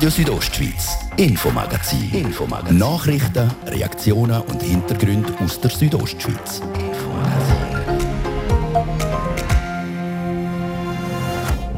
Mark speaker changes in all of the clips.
Speaker 1: Radio Südostschweiz, Infomagazin. Infomagazin. Nachrichten, Reaktionen und Hintergründe aus der Südostschweiz.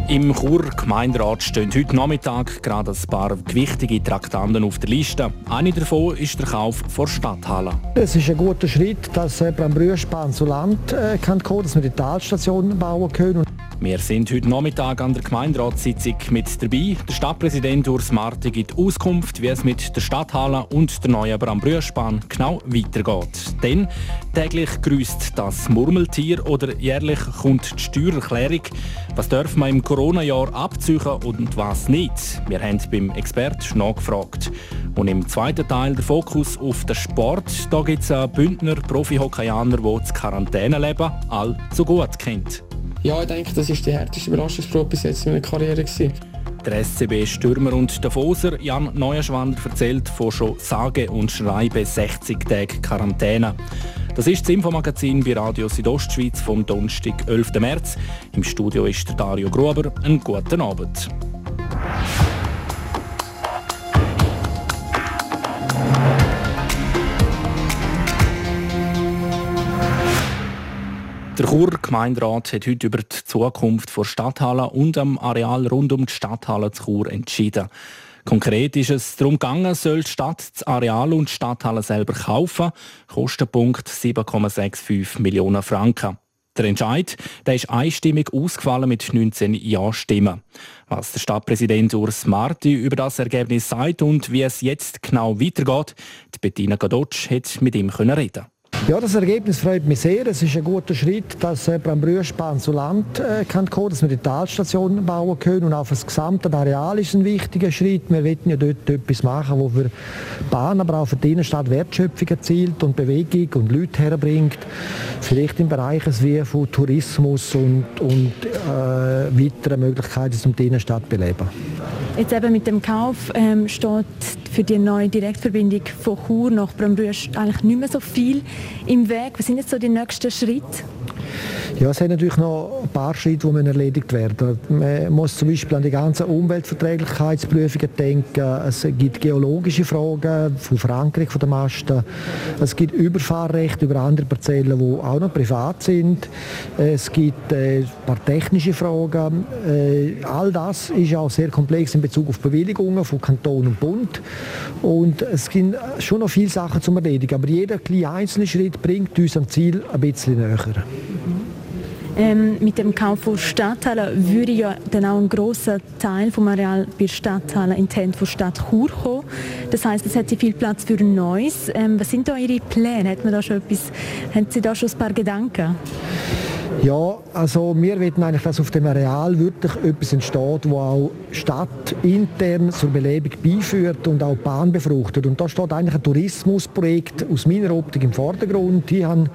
Speaker 2: Im Chur Gemeinderat stehen heute Nachmittag gerade ein paar gewichtige Traktanten auf der Liste. Eine davon ist der Kauf von Stadthalle.
Speaker 3: Es ist ein guter Schritt, dass äh, beim Brühspan zu Land äh, kann kommen, dass wir die Talstation bauen können.
Speaker 2: Wir sind heute Nachmittag an der Gemeinderatssitzung mit dabei. Der Stadtpräsident Urs Marti gibt Auskunft, wie es mit der Stadthalle und der neuen Brambrüschbahn genau weitergeht. Denn täglich grüßt das Murmeltier oder jährlich kommt die Steuererklärung. Was darf man im Corona-Jahr abziehen und was nicht? Wir haben beim Experten nachgefragt. Und im zweiten Teil der Fokus auf den Sport. Da gibt es einen Bündner Profi-Hockeyaner, der die Quarantäne leben all so gut kennt.
Speaker 4: Ja, ich denke, das ist die härteste Belastungsprobe bis jetzt in meiner Karriere. Gewesen.
Speaker 2: Der SCB-Stürmer und Davoser Jan Neuenschwander erzählt von schon sage und schreibe 60 Tagen Quarantäne. Das ist das Infomagazin bei Radio Südostschweiz vom Donnerstag, 11. März. Im Studio ist Dario Gruber. Einen guten Abend. Der Chur Gemeinderat hat heute über die Zukunft der Stadthalle und am Areal rund um die Stadthalle zu Chur entschieden. Konkret ist es darum gegangen, soll die Stadt das Areal und die Stadthalle selber kaufen. Kostenpunkt 7,65 Millionen Franken. Der Entscheid der ist einstimmig ausgefallen mit 19 Ja-Stimmen. Was der Stadtpräsident Urs Marti über das Ergebnis sagt und wie es jetzt genau weitergeht, die Bettina Gadotsch hat mit ihm reden
Speaker 3: ja, das Ergebnis freut mich sehr. Es ist ein guter Schritt, dass äh, beim Brühspan zu Land äh, kann kommen, dass wir die Talstation bauen können. Und auch das gesamte Areal ist ein wichtiger Schritt. Wir wollen ja dort etwas machen, wo für Bahn, aber auch für die Innenstadt Wertschöpfung erzielt und Bewegung und Leute herbringt. Vielleicht im Bereich wie von Tourismus und, und äh, weiteren Möglichkeiten, um die Innenstadt zu beleben.
Speaker 5: Jetzt eben mit dem Kauf ähm, steht für die neue Direktverbindung von Chur nach Brambrüsch eigentlich nicht mehr so viel im Weg. Was sind jetzt so die nächsten Schritte?
Speaker 3: Ja, es sind natürlich noch ein paar Schritte, die erledigt werden. Man muss zum Beispiel an die ganzen Umweltverträglichkeitsprüfungen denken. Es gibt geologische Fragen von Verankerung der Masten. Es gibt Überfahrrechte über andere Parzellen, die auch noch privat sind. Es gibt äh, ein paar technische Fragen. Äh, all das ist auch sehr komplex in Bezug auf Bewilligungen von Kanton und Bund. Und es gibt schon noch viele Sachen zu erledigen. Aber jeder kleine einzelne Schritt bringt uns am Ziel ein bisschen näher.
Speaker 5: Ähm, mit dem Kauf von Stadtteilen würde ja dann auch ein großer Teil vom Areal bei Stadtteilen in die Hände von Stadt Chur kommen. Das heißt, es hat sie viel Platz für Neues. Ähm, was sind da Ihre Pläne? Hat man da schon etwas, haben Sie da schon ein paar Gedanken?
Speaker 3: Ja, also wir wollen eigentlich, dass auf dem Areal wirklich etwas entsteht, wo auch stadtintern zur Belebung beiführt und auch Bahn befruchtet. Und da steht eigentlich ein Tourismusprojekt aus meiner Optik im Vordergrund. Ich habe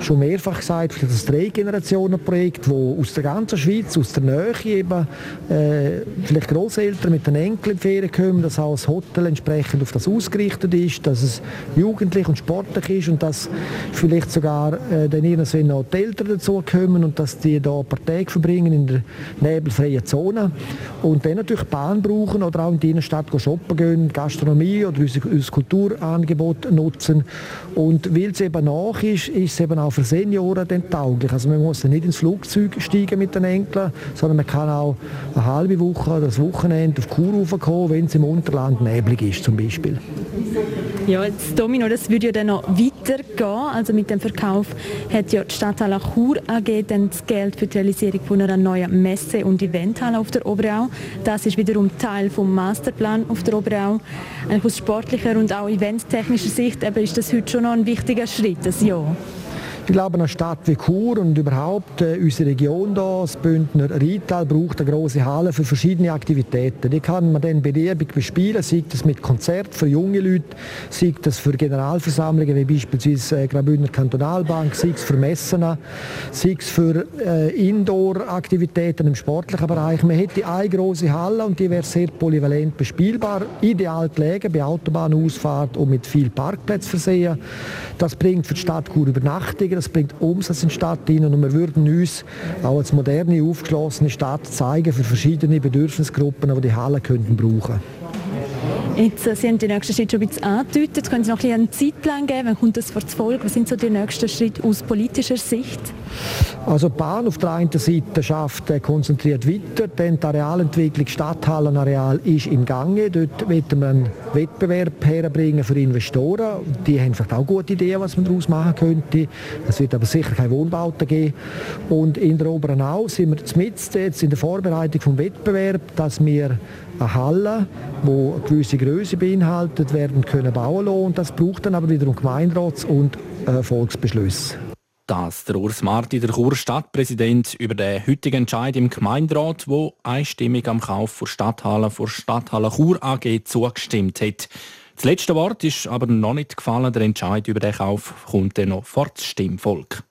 Speaker 3: schon mehrfach gesagt, das Drei-Generationen-Projekt, wo aus der ganzen Schweiz, aus der Nähe eben, äh, vielleicht Großeltern mit den Enkeln in die Ferien kommen, dass auch das Hotel entsprechend auf das ausgerichtet ist, dass es jugendlich und sportlich ist und dass vielleicht sogar äh, dann irgendwann noch die Eltern dazukommen und dass die da ein paar Tage verbringen in der nebelfreien Zone und dann natürlich Bahn brauchen oder auch in die Innenstadt shoppen gehen, Gastronomie oder unser, Kulturangebot nutzen. Und weil es eben nach ist, ist es eben auch für Senioren dann tauglich. Also man muss nicht ins Flugzeug steigen mit den Enkeln, sondern man kann auch eine halbe Woche oder das Wochenende auf Kur kommen, wenn es im Unterland neblig ist zum Beispiel.
Speaker 5: Ja, das Domino, das würde ja dann noch weitergehen. Also mit dem Verkauf hat ja die Stadthalle Chur AG dann das Geld für die Realisierung von einer neuen Messe- und Eventhalle auf der Oberau. Das ist wiederum Teil vom Masterplan auf der Oberau. Aus sportlicher und auch eventtechnischer Sicht eben ist das heute schon noch ein wichtiger Schritt, das Jahr.
Speaker 3: Ich glaube, eine Stadt wie Chur und überhaupt äh, unsere Region hier, das Bündner Rheintal, braucht eine große Halle für verschiedene Aktivitäten. Die kann man dann beliebig bespielen, sei das mit Konzert für junge Leute, sei das für Generalversammlungen wie beispielsweise äh, Graubündner Kantonalbank, sei es für Messen, sei es für äh, Indoor-Aktivitäten im sportlichen Bereich. Man hätte eine große Halle und die wäre sehr polyvalent bespielbar, ideal gelegen bei Autobahnausfahrt und mit viel Parkplätzen versehen. Das bringt für die Stadt Chur Übernachtungen das bringt Umsatz in die Stadt hinein und wir würden uns auch als moderne, aufgeschlossene Stadt zeigen für verschiedene Bedürfnisgruppen, die die Halle könnten brauchen
Speaker 5: Jetzt, äh, Sie haben die nächsten Schritte schon ein bisschen angedeutet. Können Sie noch ein bisschen einen Zeitplan geben? Wann kommt das vor das Volk? Was sind so die nächsten Schritte aus politischer Sicht?
Speaker 3: Also Bahn auf der einen Seite schafft äh, konzentriert weiter, denn die Arealentwicklung Stadthallenareal ist im Gange. Dort wollen wir einen Wettbewerb herbringen für Investoren. Die haben vielleicht auch gute Ideen, was man daraus machen könnte. Es wird aber sicher keine Wohnbauten geben. Und in der Oberen Au sind wir jetzt in der Vorbereitung vom Wettbewerb, dass wir eine Halle, die eine gewisse Größe beinhaltet, werden können bauen lassen. Und das braucht dann aber wiederum Gemeinderats- und äh, Volksbeschlüsse.
Speaker 2: Das der Urs Marti, der Churer Stadtpräsident, über den heutigen Entscheid im Gemeinderat, wo einstimmig am Kauf der Stadthalle vor Stadthalle Chur AG zugestimmt hat. Das letzte Wort ist aber noch nicht gefallen. Der Entscheid über den Kauf kommt dann noch vor das Stimmvolk.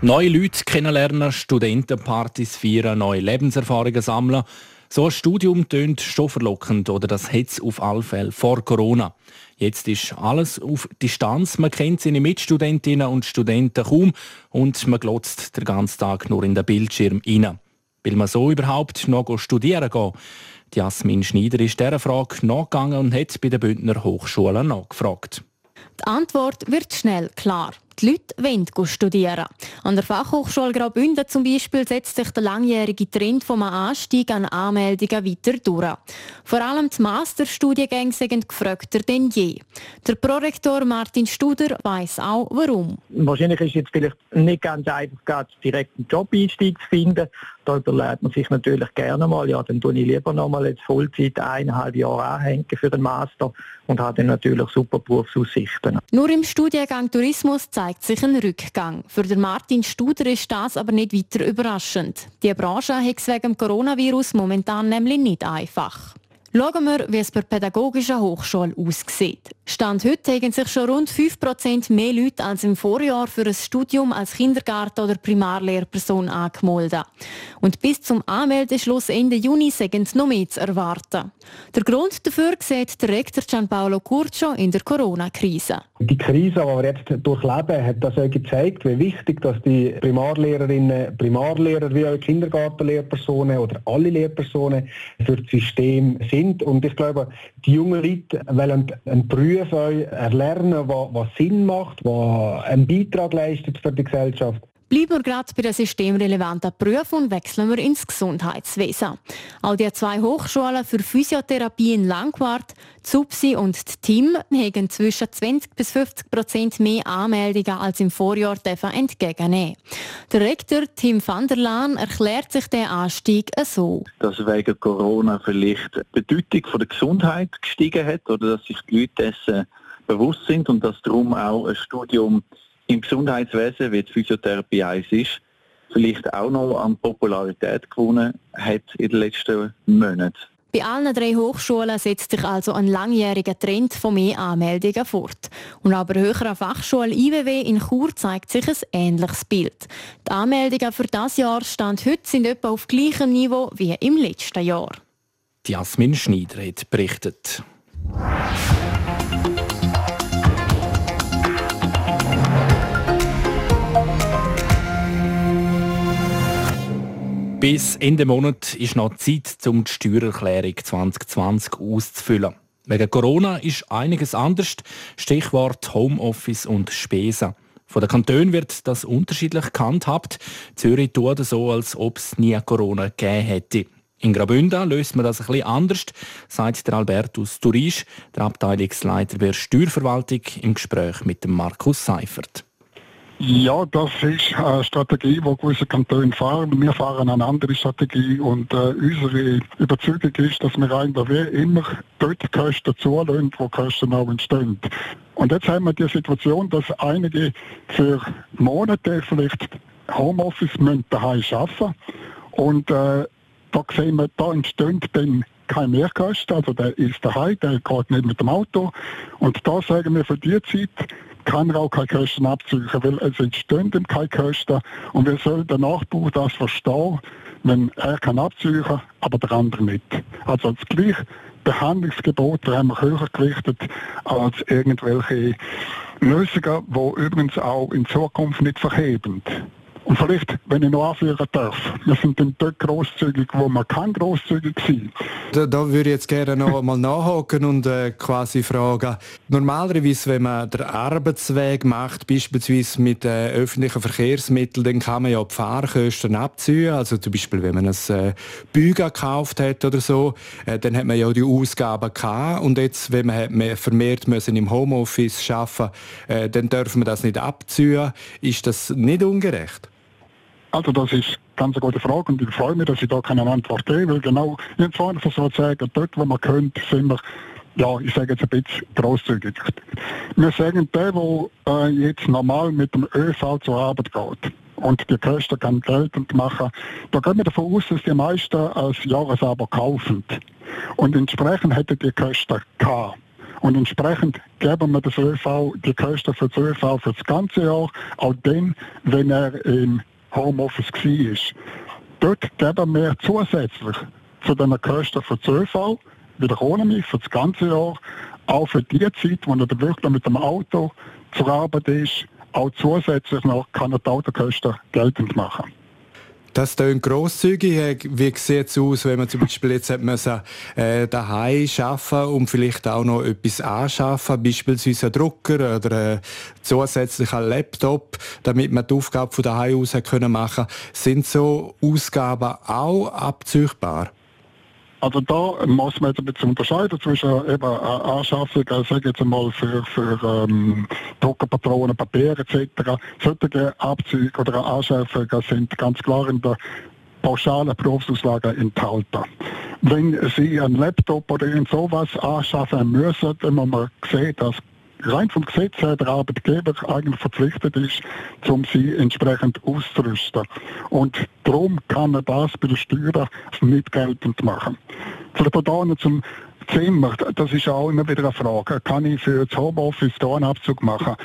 Speaker 2: Neue Leute kennenlernen, Studentenpartys feiern, neue Lebenserfahrungen sammeln. So ein Studium tönt schon verlockend oder das Hetz auf alle Fälle vor Corona. Jetzt ist alles auf Distanz. Man kennt seine Mitstudentinnen und Studenten kaum und man glotzt den ganzen Tag nur in den Bildschirm rein. Will man so überhaupt noch studieren gehen? Jasmin Schneider ist dieser Frage nachgegangen und hat bei den Bündner Hochschulen nachgefragt.
Speaker 6: Die Antwort wird schnell klar. Die Leute wollen studieren. An der Fachhochschule Graubünden zum Beispiel setzt sich der langjährige Trend vom Anstieg an Anmeldungen weiter durch. Vor allem die Masterstudiengänge sind gefragter denn je. Der Prorektor Martin Studer weiß auch, warum.
Speaker 7: Wahrscheinlich ist es jetzt vielleicht nicht ganz einfach, direkt einen Jobeinstieg zu finden. Da überlegt man sich natürlich gerne mal, ja, dann tue ich lieber noch mal jetzt Vollzeit eineinhalb Jahre anhängen für den Master und habe dann natürlich super Berufsaussichten.
Speaker 6: Nur im Studiengang Tourismus zeigt sich ein Rückgang. Für den Martin Studer ist das aber nicht weiter überraschend. Die Branche hat es wegen dem Coronavirus momentan nämlich nicht einfach. Schauen wir, wie es bei der Pädagogischen Hochschule aussieht. Stand heute haben sich schon rund 5% mehr Leute als im Vorjahr für ein Studium als Kindergarten- oder Primarlehrperson angemeldet. Und bis zum Anmeldeschluss Ende Juni sind noch mehr zu erwarten. Der Grund dafür sieht der Rektor Gianpaolo Curcio in der Corona-Krise.
Speaker 8: Die Krise, die wir jetzt durchleben, hat das auch gezeigt, wie wichtig dass die Primarlehrerinnen, Primarlehrer wie auch Kindergartenlehrpersonen oder alle Lehrpersonen für das System sind. Und ich glaube, die jungen Leute wollen einen Beruf erlernen, der Sinn macht, der einen Beitrag leistet für die Gesellschaft.
Speaker 6: Bleiben wir gerade bei den systemrelevanten Berufen und wechseln wir ins Gesundheitswesen. Auch die zwei Hochschulen für Physiotherapie in Langquart, ZUPSI und TIM, haben zwischen 20 bis 50 Prozent mehr Anmeldungen als im Vorjahr entgegennehmen. Der Rektor Tim van der Laan erklärt sich den Anstieg so.
Speaker 9: Dass wegen Corona vielleicht die Bedeutung der Gesundheit gestiegen hat oder dass sich die Leute dessen bewusst sind und dass darum auch ein Studium im Gesundheitswesen, wie die Physiotherapie eins ist, vielleicht auch noch an Popularität gewonnen hat in den letzten Monaten.
Speaker 6: Bei allen drei Hochschulen setzt sich also ein langjähriger Trend von mehr Anmeldungen fort. Und auch bei der Höheren Fachschule IWW in Chur zeigt sich ein ähnliches Bild. Die Anmeldungen für das Jahr stand heute sind etwa auf gleichem Niveau wie im letzten Jahr.
Speaker 2: Jasmin Schneider hat berichtet. Bis Ende Monat ist noch Zeit, um die Steuererklärung 2020 auszufüllen. Wegen Corona ist einiges anders. Stichwort Homeoffice und Spesen. Von den Kantonen wird das unterschiedlich gehandhabt. Zürich tut so, als ob es nie Corona gegeben hätte. In Graubünden löst man das bisschen anders, sagt der Albertus Turisch, der Abteilungsleiter der Steuerverwaltung, im Gespräch mit dem Markus Seifert.
Speaker 10: Ja, das ist eine Strategie, die gewisse Kantone fahren. Wir fahren eine andere Strategie und äh, unsere Überzeugung ist, dass wir eigentlich immer dort Kosten zulassen, wo Kosten auch entstehen. Und jetzt haben wir die Situation, dass einige für Monate vielleicht Homeoffice daheim arbeiten und äh, da sehen wir, da entstehen dann keine Mehrkosten, also der ist daheim, der geht nicht mit dem Auto und da sagen wir für die Zeit, kann auch keine Kosten abziehen, weil es entstehen ihm keine Kosten und wir sollen der Nachbar das verstehen, wenn er kann abziehen, aber der andere nicht. Also das gleiche Behandlungsgebot haben wir höher gerichtet als irgendwelche Lösungen, die übrigens auch in Zukunft nicht verheben. Und vielleicht, wenn ich noch anführen darf, wir sind dann dort grosszügig, wo man kann grosszügig sein.
Speaker 11: Da, da würde ich jetzt gerne noch mal nachhaken und äh, quasi fragen. Normalerweise, wenn man den Arbeitsweg macht, beispielsweise mit äh, öffentlichen Verkehrsmitteln, dann kann man ja die Fahrkosten abziehen. Also zum Beispiel, wenn man ein äh, Bügel gekauft hat oder so, äh, dann hat man ja die Ausgaben gehabt. Und jetzt, wenn man hat vermehrt müssen im Homeoffice arbeiten, äh, dann dürfen wir das nicht abziehen. Ist das nicht ungerecht?
Speaker 10: Also das ist eine ganz gute Frage und ich freue mich, dass ich da keine Antwort gebe, weil genau, habe vorhin versucht zu sagen, dort wo man könnte, sind wir, ja, ich sage jetzt ein bisschen grosszügig. Wir sagen, der, der äh, jetzt normal mit dem ÖV zur Arbeit geht und die Kosten kann geltend machen, da gehen wir davon aus, dass die meisten als Jahresabo kaufen. Und entsprechend hätten die Kosten gehabt. Und entsprechend geben wir das ÖV, die Kosten für das ÖV für das ganze Jahr, auch dann, wenn er im Homeoffice war. Dort geben wir zusätzlich zu den Kosten für ÖV, wiederhole mich, für das ganze Jahr, auch für die Zeit, wo er wirklich mit dem Auto zur Arbeit ist, auch zusätzlich noch kann er die Autokosten geltend machen.
Speaker 11: Das klingt grosszügig. Wie sieht es aus, wenn man zum Beispiel jetzt hat müssen, äh, daheim arbeiten und vielleicht auch noch etwas anschaffen, beispielsweise einen Drucker oder äh, zusätzlich einen Laptop, damit man die Aufgabe von daheim aus können machen Sind so Ausgaben auch abzügbar?
Speaker 10: Also da muss man jetzt ein bisschen unterscheiden zwischen eben Anschaffung, äh, sage jetzt einmal für, für ähm, Druckerpatronen, Papier etc. Solche Abzüge oder Anschaffungen sind ganz klar in der pauschalen Berufsauslage enthalten. Wenn Sie einen Laptop oder irgend sowas anschaffen müssen, dann muss man sehen, dass rein vom Gesetz her der Arbeitgeber eigentlich verpflichtet ist, um sie entsprechend auszurüsten. Und darum kann er das bei der Steuer nicht geltend machen. Vielleicht auch noch zum Zimmer, das ist auch immer wieder eine Frage. Kann ich für das Homeoffice hier einen Abzug machen?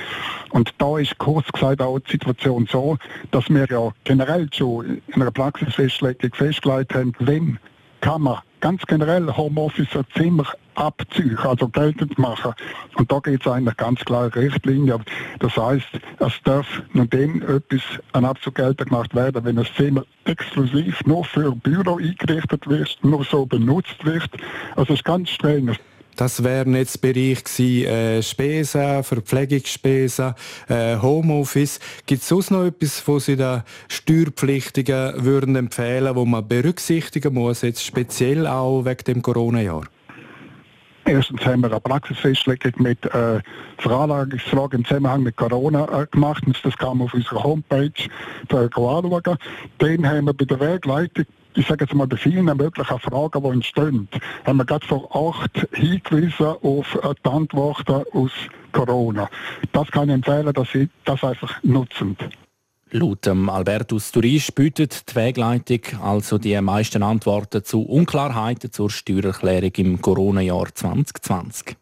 Speaker 10: Und da ist kurz gesagt auch die Situation so, dass wir ja generell schon in einer Praxisfestlegung festgelegt haben, wenn kann man ganz generell Homeoffice ein Zimmer abziehen, also geltend machen. Und da geht es eigentlich ganz klare Richtlinie. Das heißt, es darf nur dann etwas an Abzug geltend gemacht werden, wenn das Zimmer exklusiv nur für Büro eingerichtet wird, nur so benutzt wird. Also es ist ganz streng.
Speaker 11: Das wären jetzt Bereich gewesen, äh, Spesen, Verpflegungsspesen, äh, Homeoffice. Gibt es sonst noch etwas, was Sie den Steuerpflichtigen würden empfehlen, wo man berücksichtigen muss, jetzt speziell auch wegen dem Corona-Jahr?
Speaker 10: Erstens haben wir eine Praxisfestlegung mit äh, Veranlagungsfrage im Zusammenhang mit Corona äh, gemacht. Das kann man auf unserer Homepage anschauen. Dann haben wir bei der Wegleitung ich sage jetzt mal, bei vielen möglichen Fragen, die entstehen, haben wir gerade vor acht hingewiesen auf die Antworten aus Corona. Das kann ich empfehlen, dass Sie das einfach nutzen.
Speaker 2: Laut Albertus Turisch bietet die Wegleitung also die meisten Antworten zu Unklarheiten zur Steuererklärung im Corona-Jahr 2020.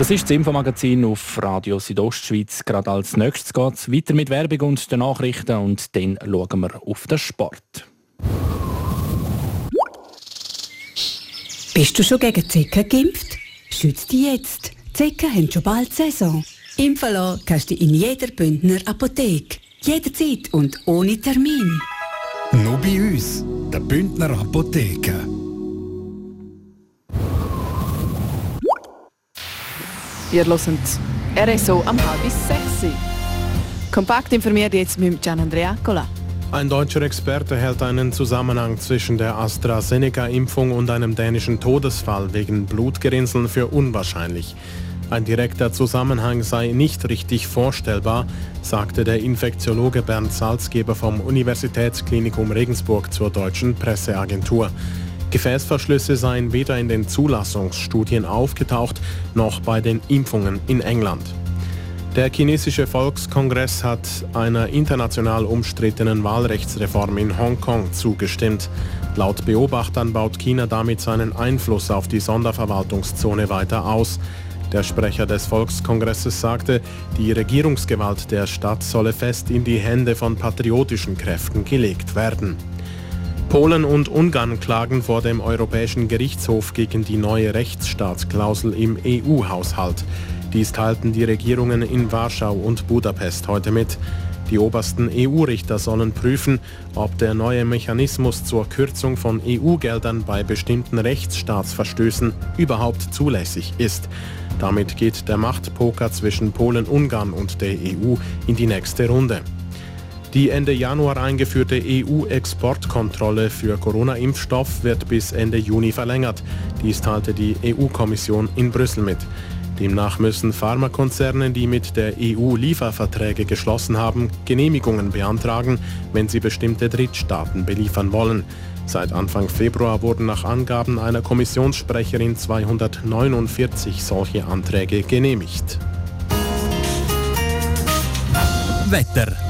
Speaker 2: Das ist das Infomagazin auf Radio Südostschweiz. Gerade als nächstes geht es weiter mit Werbung und den Nachrichten und dann schauen wir auf den Sport.
Speaker 12: Bist du schon gegen Zecken geimpft? Schütz dich jetzt. Zecken haben schon bald Saison. Impfen lassen kannst du in jeder Bündner Apotheke. Jederzeit und ohne Termin.
Speaker 1: Nur bei uns, der Bündner Apotheke.
Speaker 13: Wir hören RSO am halb sechs. Kompakt informiert jetzt mit Gian Andrea Cola.
Speaker 14: Ein deutscher Experte hält einen Zusammenhang zwischen der AstraZeneca-Impfung und einem dänischen Todesfall wegen Blutgerinnseln für unwahrscheinlich. Ein direkter Zusammenhang sei nicht richtig vorstellbar, sagte der Infektiologe Bernd Salzgeber vom Universitätsklinikum Regensburg zur deutschen Presseagentur. Gefäßverschlüsse seien weder in den Zulassungsstudien aufgetaucht noch bei den Impfungen in England. Der chinesische Volkskongress hat einer international umstrittenen Wahlrechtsreform in Hongkong zugestimmt. Laut Beobachtern baut China damit seinen Einfluss auf die Sonderverwaltungszone weiter aus. Der Sprecher des Volkskongresses sagte, die Regierungsgewalt der Stadt solle fest in die Hände von patriotischen Kräften gelegt werden. Polen und Ungarn klagen vor dem Europäischen Gerichtshof gegen die neue Rechtsstaatsklausel im EU-Haushalt. Dies teilten die Regierungen in Warschau und Budapest heute mit. Die obersten EU-Richter sollen prüfen, ob der neue Mechanismus zur Kürzung von EU-Geldern bei bestimmten Rechtsstaatsverstößen überhaupt zulässig ist. Damit geht der Machtpoker zwischen Polen, Ungarn und der EU in die nächste Runde. Die Ende Januar eingeführte EU-Exportkontrolle für Corona-Impfstoff wird bis Ende Juni verlängert. Dies teilte die EU-Kommission in Brüssel mit. Demnach müssen Pharmakonzerne, die mit der EU Lieferverträge geschlossen haben, Genehmigungen beantragen, wenn sie bestimmte Drittstaaten beliefern wollen. Seit Anfang Februar wurden nach Angaben einer Kommissionssprecherin 249 solche Anträge genehmigt.
Speaker 15: Wetter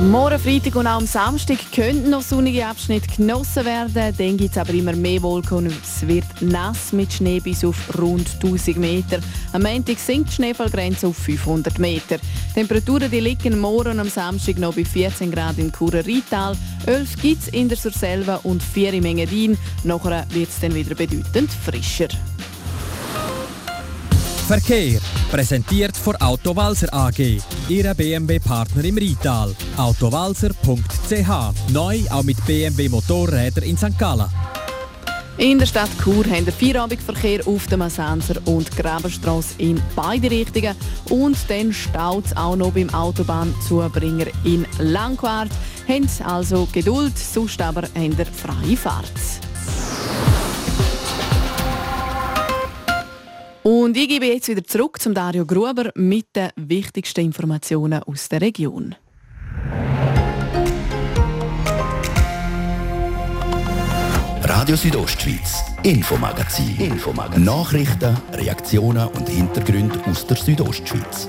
Speaker 13: Morgen Freitag und auch am Samstag könnten noch sonnige Abschnitte genossen werden. Dann gibt es aber immer mehr Wolken und es wird nass mit Schnee bis auf rund 1000 Meter. Am Montag sinkt die Schneefallgrenze auf 500 Meter. Die Temperaturen die liegen morgen und am Samstag noch bei 14 Grad im Churer Rital, 11 gibt es in der Surselva und 4 im Engadin. Nachher wird es dann wieder bedeutend frischer.
Speaker 15: Verkehr. Präsentiert von Autowalzer AG. Ihre BMW-Partner im Rital. Autowalzer.ch. Neu auch mit BMW Motorräder in St. Gallen.
Speaker 13: In der Stadt Chur haben wir Feierabendverkehr auf der Massenser und Grabenstrasse in beide Richtungen. Und dann staut es auch noch beim Autobahnzubringer in Langquart. Habt also Geduld, sonst aber ihr freie Fahrt. Und ich gebe jetzt wieder zurück zum Dario Gruber mit den wichtigsten Informationen aus der Region.
Speaker 1: Radio Südostschweiz, Infomagazin. Infomagazin. Nachrichten, Reaktionen und Hintergründe aus der Südostschweiz.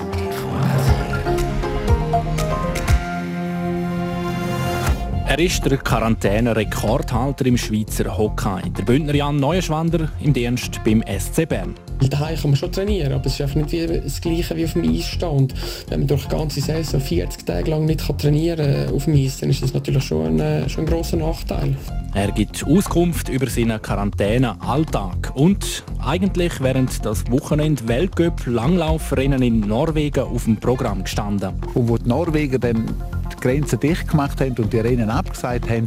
Speaker 2: Er ist der Quarantäne-Rekordhalter im Schweizer Hockey. Der Bündner Jan Neuenschwander im Dienst beim SC Bern.
Speaker 4: Daheim kann man schon trainieren, aber es ist einfach nicht wie das Gleiche wie auf dem Eis stehen. Und wenn man durch die ganze Saison 40 Tage lang nicht trainieren kann auf dem Eis, dann ist das natürlich schon ein, schon ein grosser Nachteil.
Speaker 2: Er gibt Auskunft über seinen Quarantäne-Alltag. Und eigentlich während das Wochenende Weltcup Langlaufrennen in Norwegen auf dem Programm gestanden.
Speaker 16: Und wo die Norweger dann die Grenzen dicht gemacht haben und die Rennen abgesagt haben,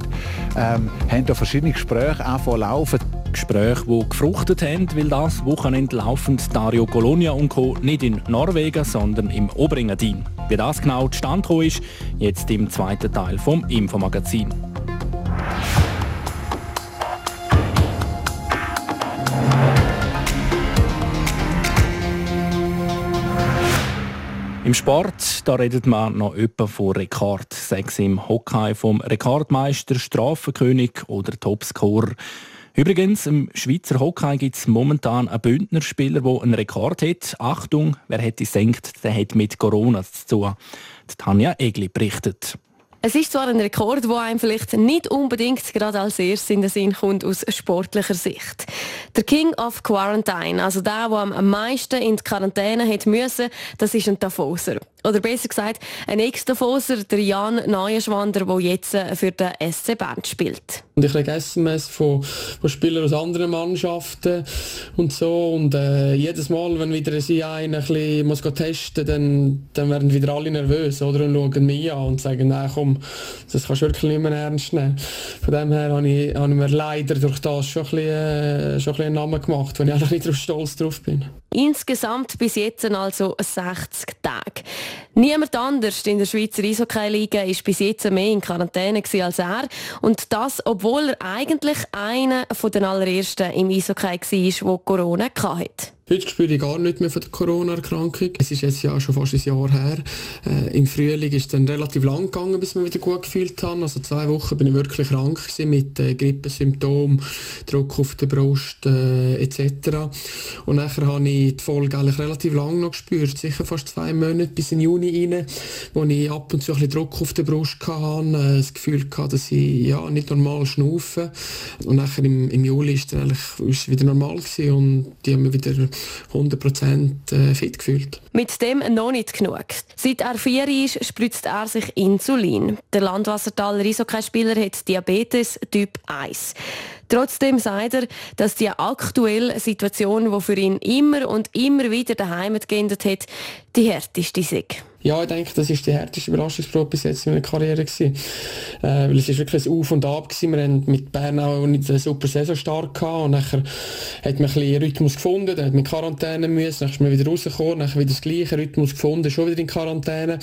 Speaker 16: ähm, haben da verschiedene Gespräche angefangen laufen.
Speaker 2: Gespräche, die gefruchtet haben, weil das Wochenende laufend Dario Colonia und Co. nicht in Norwegen, sondern im Oberengadin. Wie das genau zustande ist, jetzt im zweiten Teil vom Infomagazin. Im Sport, da redet man noch etwa von Rekord. Sechs im Hockey vom Rekordmeister, Strafenkönig oder Topscorer. Übrigens, im Schweizer Hockey gibt es momentan einen Bündnerspieler, der einen Rekord hat. Achtung, wer hätte senkt, der hat mit Corona zu tun. Tanja Egli berichtet.
Speaker 17: Es ist zwar ein Rekord, der einem vielleicht nicht unbedingt gerade als erstes in den Sinn kommt aus sportlicher Sicht. Der King of Quarantine, also der, der am meisten in die Quarantäne hat das ist ein Tafoser. Oder besser gesagt, ein Ex-Tafoser, der Jan Neuenschwander, der jetzt äh, für den SC Bern spielt.
Speaker 4: Und ich kriege SMS von, von Spielern aus anderen Mannschaften und so. Und äh, jedes Mal, wenn wieder sie einen ein bisschen muss testen dann, dann werden wieder alle nervös oder? und schauen mich an und sagen, nein komm, das kannst du wirklich nicht mehr ernst nehmen. Von dem her habe ich, habe ich mir leider durch das schon ein bisschen, äh, schon ein bisschen einen Namen gemacht, wo ich auch nicht stolz drauf bin.
Speaker 17: Insgesamt bis jetzt also 60 Tage. Niemand anders in der Schweizer Eishockey-Liga ist bis jetzt mehr in Quarantäne als er. Und das, obwohl er eigentlich einer der allerersten im Eishockey war, der Corona hatte.
Speaker 4: Heute spüre ich gar nicht mehr von der Corona-Erkrankung. Es ist jetzt ja schon fast ein Jahr her. Äh, Im Frühling ist es dann relativ lang gegangen, bis wir wieder gut gefühlt haben. Also zwei Wochen bin ich wirklich krank gewesen mit äh, Grippesymptomen, Druck auf der Brust äh, etc. Und nachher habe ich die Folge eigentlich relativ lang noch gespürt, sicher fast zwei Monate bis in Juni rein, wo ich ab und zu ein bisschen Druck auf der Brust hatte, äh, das Gefühl hatte, dass ich ja, nicht normal schnaufe. Und nachher im, im Juli ist es eigentlich ist wieder normal gewesen und die haben mir wieder 100% äh, fit gefühlt.
Speaker 17: Mit dem noch nicht genug. Seit er vier ist, spritzt er sich Insulin. Der Landwassertaler Eishockeyspieler hat Diabetes Typ 1. Trotzdem sagt er, dass die aktuelle Situation, die für ihn immer und immer wieder daheim geendet hat, die härteste sei.
Speaker 4: Ja, ich denke, das ist die härteste Überraschungsprobe bis jetzt in meiner Karriere gewesen. Äh, weil es ist wirklich ein Auf und Ab gewesen. Wir haben mit Bern auch nicht eine super Saison stark gehabt und nachher hat man ein bisschen Rhythmus gefunden, dann hat man Quarantäne müssen, dann ist man wieder rausgekommen, dann wieder das gleiche Rhythmus gefunden, schon wieder in Quarantäne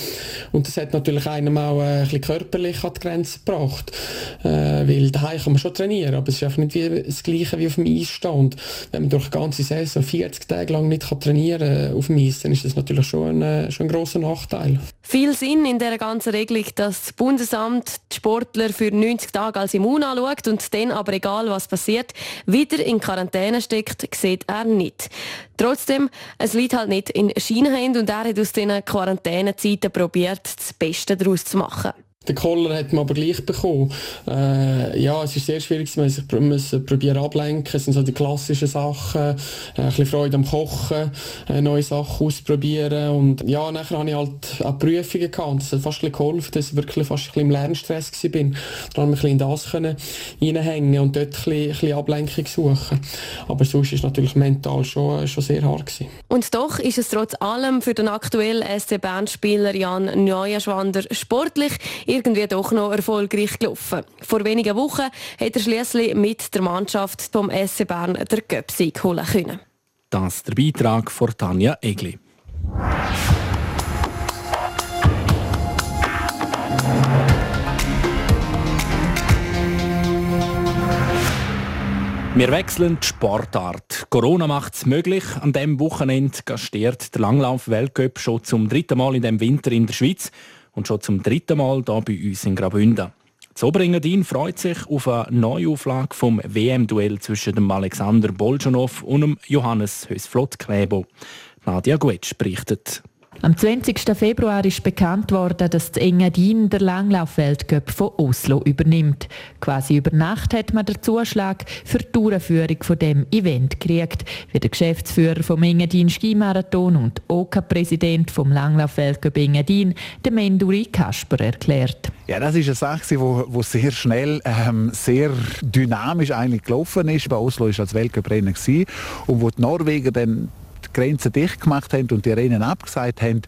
Speaker 4: und das hat natürlich einem auch äh, ein bisschen körperlich an die Grenze gebracht, äh, weil daheim kann man schon trainieren, aber es ist einfach nicht wie das Gleiche wie auf dem Eis stehen und wenn man durch die ganze Saison 40 Tage lang nicht kann trainieren auf dem Eis, dann ist das natürlich schon ein, äh, schon ein grosser Nachteil. Nachteil.
Speaker 17: Viel Sinn in der ganzen Regelung, dass das Bundesamt die Sportler für 90 Tage als immun anschaut und dann aber egal was passiert, wieder in Quarantäne steckt, sieht er nicht. Trotzdem, es liegt halt nicht in Schienenhänden und er hat aus diesen Quarantänezeiten probiert, das Beste daraus zu machen.
Speaker 4: Den Koller hat man aber gleich bekommen. Äh, ja, es ist sehr schwierig, man sich müssen probieren ablenken. Es sind so die klassischen Sachen, äh, ein bisschen Freude am Kochen, äh, neue Sachen ausprobieren und ja, nachher hatte ich halt auch Prüfungen gehabt und das hat fast geholfen, dass ich wirklich fast ein bisschen im Lernstress war. Dann konnte ich ein bisschen in das können reinhängen und dort ein bisschen, ein bisschen Ablenkung suchen. Aber sonst ist es natürlich mental schon, schon sehr hart gewesen.
Speaker 17: Und doch ist es trotz allem für den aktuellen SC Bern-Spieler Jan Neuenschwander sportlich irgendwie doch noch erfolgreich gelaufen. Vor wenigen Wochen hat er schließlich mit der Mannschaft vom SC Bern der Göpsieg holen können.
Speaker 2: Das ist der Beitrag von Tanja Egli. Wir wechseln die Sportart. Corona macht es möglich. An diesem Wochenende gastiert der Langlauf-Weltcup schon zum dritten Mal in dem Winter in der Schweiz und schon zum dritten Mal hier bei uns in Graubünden. Zoberingadin freut sich auf eine Neuauflage vom WM-Duell zwischen dem Alexander Bolschanow und dem Johannes Hösflott-Klebo. Nadia Guetsch berichtet.
Speaker 18: Am 20. Februar ist bekannt worden, dass die Engadin der Langlauf-Weltcup von Oslo übernimmt. Quasi über Nacht hat man den Zuschlag für die Durchführung von dem Event gekriegt, wie der Geschäftsführer vom Engadin Skimarathon und OK-Präsident vom Langlauf-Weltcup Engadin, der Menduri Kasper, erklärt.
Speaker 16: Ja, das ist eine Sache, wo sehr schnell, ähm, sehr dynamisch eigentlich gelaufen ist. Bei Oslo war als Weltcup-Rennen und wo die Norweger dann die Grenzen dicht gemacht haben und die Rennen abgesagt haben,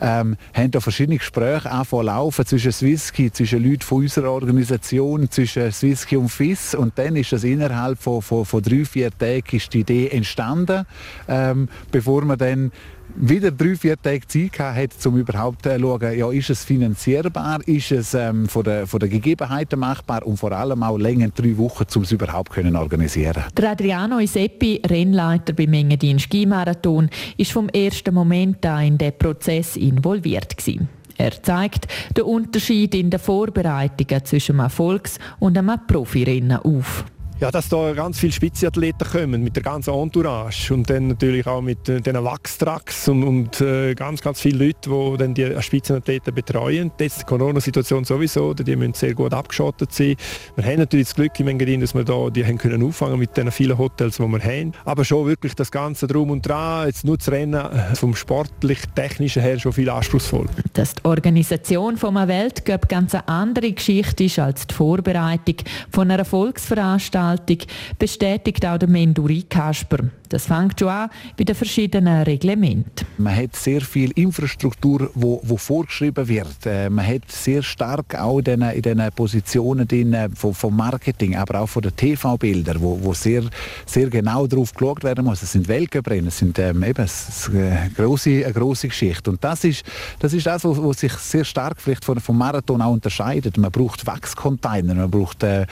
Speaker 16: ähm, haben da verschiedene Gespräche angefangen laufen zwischen Swisski, zwischen Leuten von unserer Organisation, zwischen Swisski und FIS und dann ist das innerhalb von, von, von drei, vier Tagen ist die Idee entstanden, ähm, bevor man dann wieder drei, vier Tage Zeit hat, um überhaupt zu schauen, ja, ist es finanzierbar, ist es ähm, von, der, von der Gegebenheiten machbar und vor allem auch länger drei Wochen, um es überhaupt können organisieren
Speaker 18: Der Adriano Iseppi, Rennleiter beim Engadin Skimarathon, ist vom ersten Moment an in den Prozess involviert gewesen. Er zeigt den Unterschied in den Vorbereitungen zwischen einem Erfolgs- und einem Profirennen auf
Speaker 19: ja, dass da ganz viele Spitzenathleten kommen mit der ganzen Entourage und dann natürlich auch mit äh, den Wachstracks und, und äh, ganz, ganz viele Leute, die dann die Spitzenathleten betreuen. Jetzt die Corona-Situation sowieso, die müssen sehr gut abgeschottet sein. Wir haben natürlich das Glück im Engadin, dass wir da die haben können auffangen mit den vielen Hotels, die wir haben. Aber schon wirklich das ganze Drum und Dran, jetzt nur das Rennen äh, vom sportlich-technischen her schon viel anspruchsvoll.
Speaker 18: Dass die Organisation von einem Weltcup ganz eine andere Geschichte ist als die Vorbereitung von einer Volksveranstaltung Veranstaltung, bestätigt auch der Menduri Kasper. Das fängt schon an bei den verschiedenen Reglementen.
Speaker 16: Man hat sehr viel Infrastruktur, wo, wo vorgeschrieben wird. Äh, man hat sehr stark auch in diesen Positionen drin, äh, vom, Marketing, aber auch von den TV-Bildern, wo, wo sehr, sehr genau darauf geschaut werden muss. Es sind Weltcuprennen, es sind ähm, eben eine große, eine große Geschichte. Und das ist das, ist das was, was sich sehr stark vielleicht vom, vom Marathon auch unterscheidet. Man braucht Wachscontainer, man braucht äh,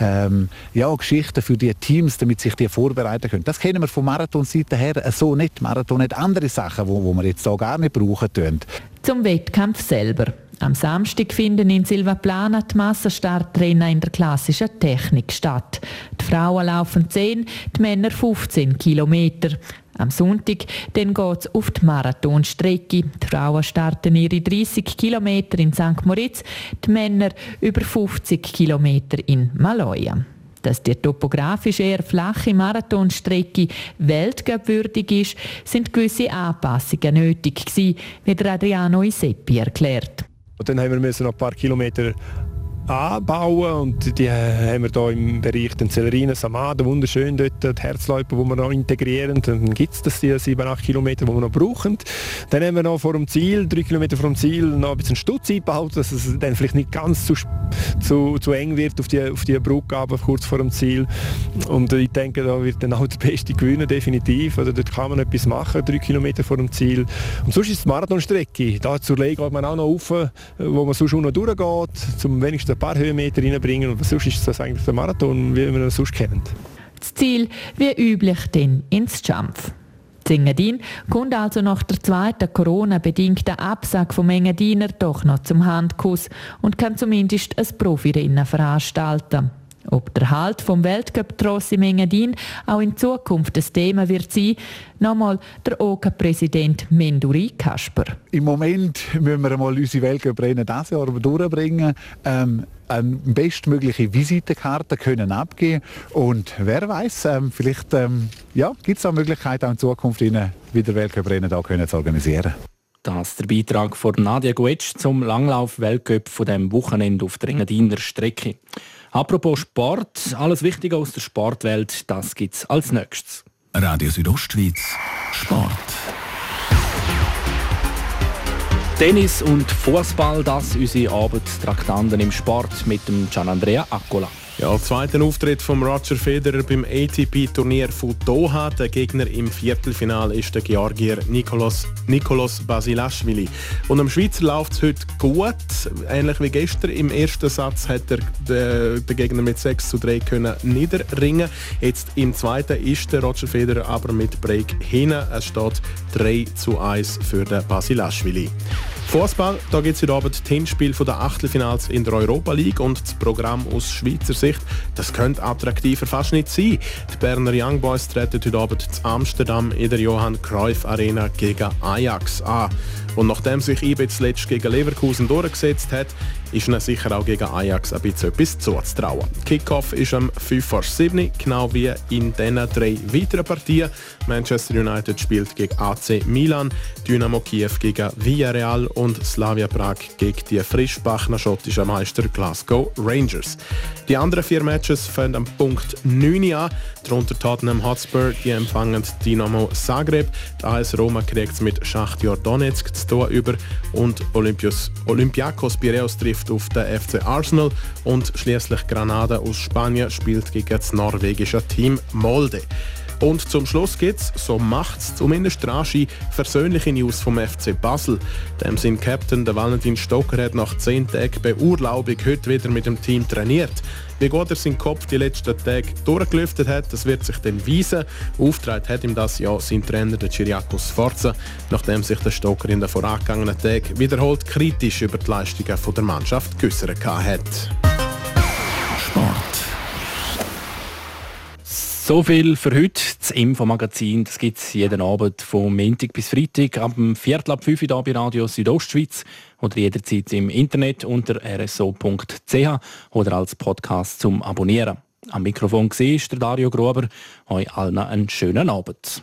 Speaker 16: ähm, ja, Geschichten für die Teams, damit sich die vorbereiten können. Das kennen wir von Marathonseite her so nicht. Marathon hat andere Sachen, wo, wo wir jetzt da gar nicht brauchen tun.
Speaker 18: Zum Wettkampf selber. Am Samstag finden in Silvaplana die Massenstartrennen in der klassischen Technik statt. Die Frauen laufen 10, die Männer 15 Kilometer. Am Sonntag geht es auf die Marathonstrecke. Die Frauen starten ihre 30 Kilometer in St. Moritz, die Männer über 50 Kilometer in Maloja. Dass die topografisch eher flache Marathonstrecke weltgewürdig ist, sind gewisse Anpassungen nötig gewesen, wie Adriano Iseppi erklärt.
Speaker 19: Und dann haben wir noch ein paar Kilometer anbauen und die haben wir hier im Bereich den Zellerinen, Samaden, wunderschön dort, die Herzläufe, die wir noch integrieren. Dann gibt es das die 7, 8 Kilometer, die wir noch brauchen. Dann haben wir noch vor dem Ziel, drei Kilometer vor dem Ziel, noch ein bisschen Stutz eingebaut, dass es dann vielleicht nicht ganz zu, zu, zu eng wird auf die, auf die Brücke, aber kurz vor dem Ziel. Und ich denke, da wird dann auch der Beste gewinnen, definitiv. Oder dort kann man etwas machen, drei Kilometer vor dem Ziel. Und sonst ist es die Marathonstrecke. Da zur Lege geht man auch noch rauf, wo man sonst auch noch durchgeht, zum wenigstens paar Höhenmeter reinbringen und sonst ist das eigentlich der Marathon, wie wir ihn sonst kennen.
Speaker 18: Das Ziel, wie üblich, dann ins Jump. Engadin kommt also nach der zweiten Corona-bedingten Absage vom Engadiner doch noch zum Handkuss und kann zumindest ein Profirennen veranstalten. Ob der Halt vom Weltcup-Tross im Engadin auch in Zukunft das Thema wird sein, nochmal der OK-Präsident Menduri Kasper.
Speaker 16: Im Moment müssen wir mal unsere Weltcup-Rennen dieses Jahr durchbringen. Ähm, eine bestmögliche Visitenkarte können abgeben und wer weiß, ähm, vielleicht ähm, ja, gibt es auch Möglichkeiten, auch in Zukunft wieder Weltcup-Rennen da können zu organisieren.
Speaker 2: Das ist der Beitrag von Nadia Guetsch zum Langlauf-Weltcup von dem Wochenende auf der Engadiner Strecke. Apropos Sport, alles Wichtige aus der Sportwelt, das gibt's als nächstes.
Speaker 1: Radio Südostschweiz, Sport.
Speaker 2: Tennis und Fußball, das unsere Abendtraktanten im Sport mit dem Gianandrea Accola.
Speaker 14: Ja, zweiter Auftritt von Roger Federer beim ATP-Turnier von Doha. Der Gegner im Viertelfinale ist der Georgier Nikolaus, Nikolaus Basilashvili. Und am Schweizer läuft es heute gut. Ähnlich wie gestern. Im ersten Satz hat er den, den Gegner mit 6 zu 3 können niederringen. Jetzt im zweiten ist der Roger Federer aber mit Break hinten. Es steht 3 zu 1 für den Basilashvili. Fußball, da gibt es heute Abend das Hinspiel der Achtelfinals in der Europa League und das Programm aus Schweizer Sicht, das könnte attraktiver fast nicht sein. Die Berner Young Boys treten heute Abend zu Amsterdam in der Johann Cruyff Arena gegen Ajax an. Und nachdem sich IB zuletzt gegen Leverkusen durchgesetzt hat, ist ihnen sicher auch gegen Ajax ein bisschen etwas zuzutrauen. Kickoff ist am 5 vor 7, genau wie in diesen drei weiteren Partien. Manchester United spielt gegen AC Milan, Dynamo Kiew gegen Villarreal und Slavia Prag gegen die frischbachner schottischen Meister Glasgow Rangers. Die anderen vier Matches fangen am Punkt 9 an. Darunter Tottenham Hotspur, die empfangen Dynamo Zagreb. Die AS Roma kriegt es mit Schachtjor Donetsk zu tun über und Olympios, Olympiakos Piraeus trifft auf den FC Arsenal und schließlich Granada aus Spanien spielt gegen das norwegische Team Molde. Und zum Schluss gibt's, so macht's zumindest Raschi, versöhnliche News vom FC Basel. Dem sein Captain, der Valentin Stocker, hat nach 10 Tagen Beurlaubung heute wieder mit dem Team trainiert. Wie gut er seinen Kopf die letzten Tage durchgelüftet hat, das wird sich dann weisen. Auftrag hat ihm das Jahr sein Trainer, der Chiriakos Sforza, nachdem sich der Stocker in den vorangegangenen Tagen wiederholt kritisch über die Leistungen der Mannschaft geäußert hat.
Speaker 2: So viel für heute. Das Infomagazin gibt es jeden Abend von Montag bis Freitag ab dem Viertel ab 5 Uhr bei Radio Südostschweiz oder jederzeit im Internet unter rso.ch oder als Podcast zum Abonnieren. Am Mikrofon war der Dario Gruber. Euch allen einen schönen Abend.